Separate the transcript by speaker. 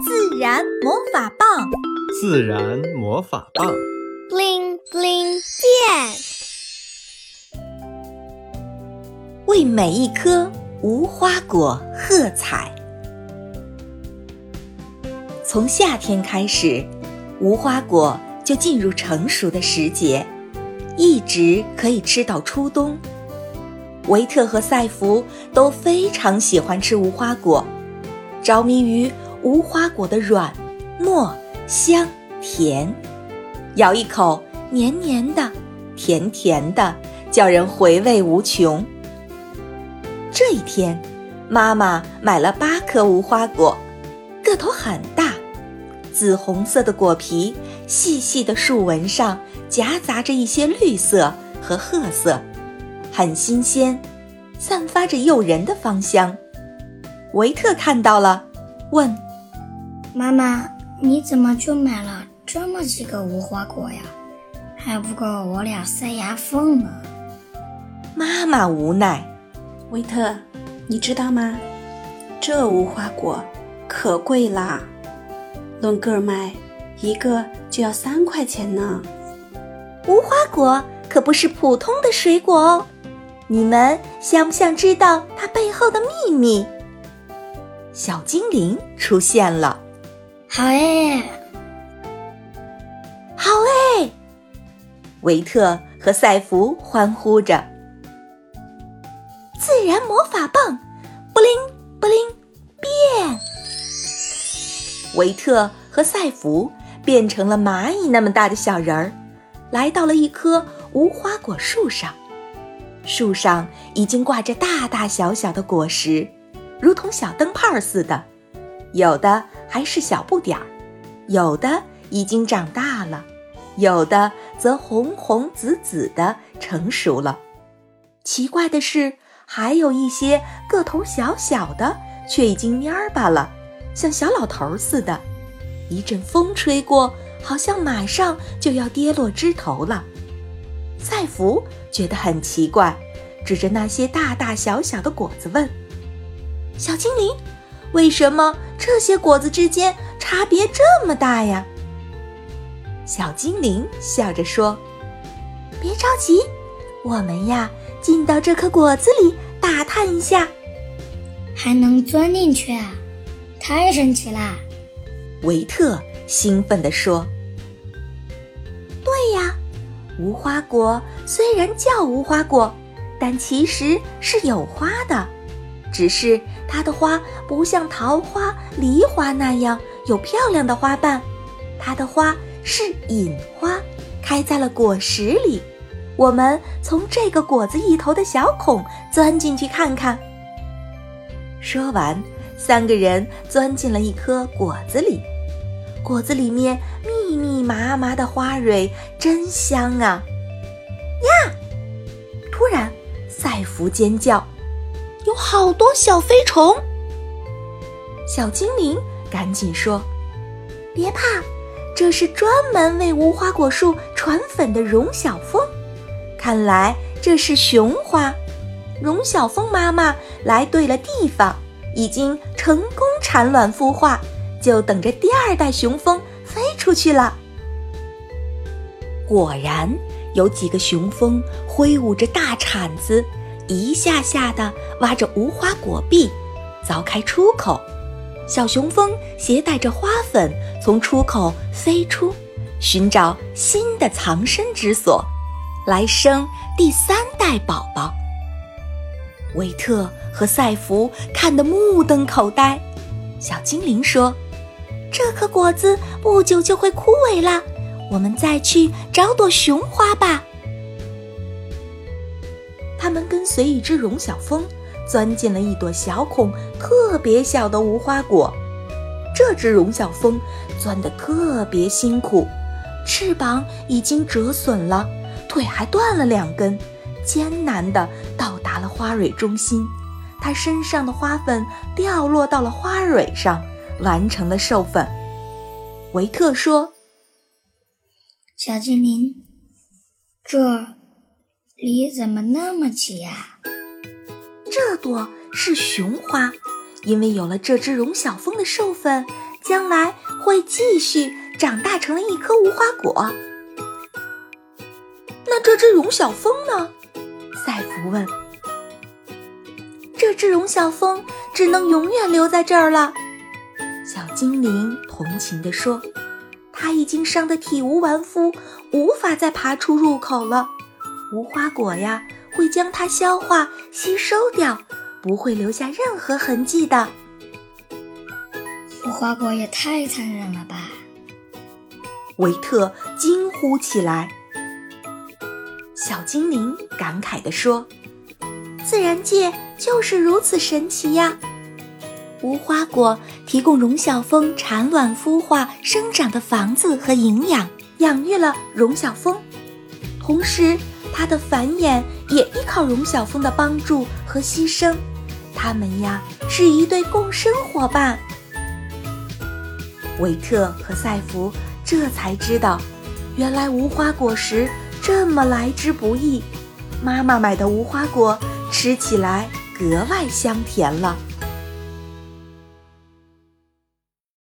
Speaker 1: 自然魔法棒，
Speaker 2: 自然魔法棒
Speaker 3: ，bling bling 变，
Speaker 1: 为每一颗无花果喝彩。从夏天开始，无花果就进入成熟的时节，一直可以吃到初冬。维特和赛弗都非常喜欢吃无花果，着迷于无花果的软、糯、香、甜，咬一口黏黏的、甜甜的，叫人回味无穷。这一天，妈妈买了八颗无花果，个头很大，紫红色的果皮，细细的树纹上夹杂着一些绿色和褐色。很新鲜，散发着诱人的芳香。维特看到了，问：“
Speaker 3: 妈妈，你怎么就买了这么几个无花果呀？还不够我俩塞牙缝呢。”
Speaker 1: 妈妈无奈：“
Speaker 4: 维特，你知道吗？这无花果可贵啦，论个卖，一个就要三块钱呢。
Speaker 1: 无花果可不是普通的水果哦。”你们想不想知道它背后的秘密？小精灵出现了，
Speaker 3: 好哎，
Speaker 1: 好哎！维特和赛弗欢呼着。自然魔法棒，布灵布灵变！维特和赛弗变成了蚂蚁那么大的小人儿，来到了一棵无花果树上。树上已经挂着大大小小的果实，如同小灯泡似的，有的还是小不点儿，有的已经长大了，有的则红红紫紫的成熟了。奇怪的是，还有一些个头小小的，却已经蔫儿巴了，像小老头似的。一阵风吹过，好像马上就要跌落枝头了。赛弗觉得很奇怪，指着那些大大小小的果子问：“小精灵，为什么这些果子之间差别这么大呀？”小精灵笑着说：“别着急，我们呀，进到这颗果子里打探一下。”
Speaker 3: 还能钻进去啊，太神奇啦！
Speaker 1: 维特兴奋地说：“对呀。”无花果虽然叫无花果，但其实是有花的，只是它的花不像桃花、梨花那样有漂亮的花瓣，它的花是隐花，开在了果实里。我们从这个果子一头的小孔钻进去看看。说完，三个人钻进了一颗果子里，果子里面密密麻麻的花蕊，真香啊！呀！突然，赛弗尖叫，好多小飞虫。小精灵赶紧说：“别怕，这是专门为无花果树传粉的绒小蜂。看来这是雄花。绒小蜂妈妈来对了地方，已经成功产卵孵化，就等着第二代雄蜂飞出去了。”果然。有几个雄蜂挥舞着大铲子，一下下地挖着无花果壁，凿开出口。小雄蜂携带着花粉从出口飞出，寻找新的藏身之所，来生第三代宝宝。维特和赛弗看得目瞪口呆。小精灵说：“这颗果子不久就会枯萎了。”我们再去找朵雄花吧。他们跟随一只绒小蜂，钻进了一朵小孔特别小的无花果。这只绒小蜂钻得特别辛苦，翅膀已经折损了，腿还断了两根，艰难地到达了花蕊中心。它身上的花粉掉落到了花蕊上，完成了授粉。维特说。
Speaker 3: 小精灵，这里怎么那么挤呀？
Speaker 1: 这朵是雄花，因为有了这只绒小蜂的授粉，将来会继续长大成了一颗无花果。那这只荣小蜂呢？赛弗问。这只荣小蜂只能永远留在这儿了。小精灵同情地说：“它已经伤得体无完肤，无法再爬出入口了。无花果呀，会将它消化吸收掉，不会留下任何痕迹的。”
Speaker 3: 无花果也太残忍了吧！
Speaker 1: 维特惊呼起来。小精灵感慨地说：“自然界就是如此神奇呀！无花果提供荣小蜂产卵、孵化、生长的房子和营养，养育了荣小蜂，同时它的繁衍也依靠荣小峰的帮助和牺牲。它们呀，是一对共生伙伴。”维特和赛弗这才知道，原来无花果实。这么来之不易，妈妈买的无花果吃起来格外香甜了。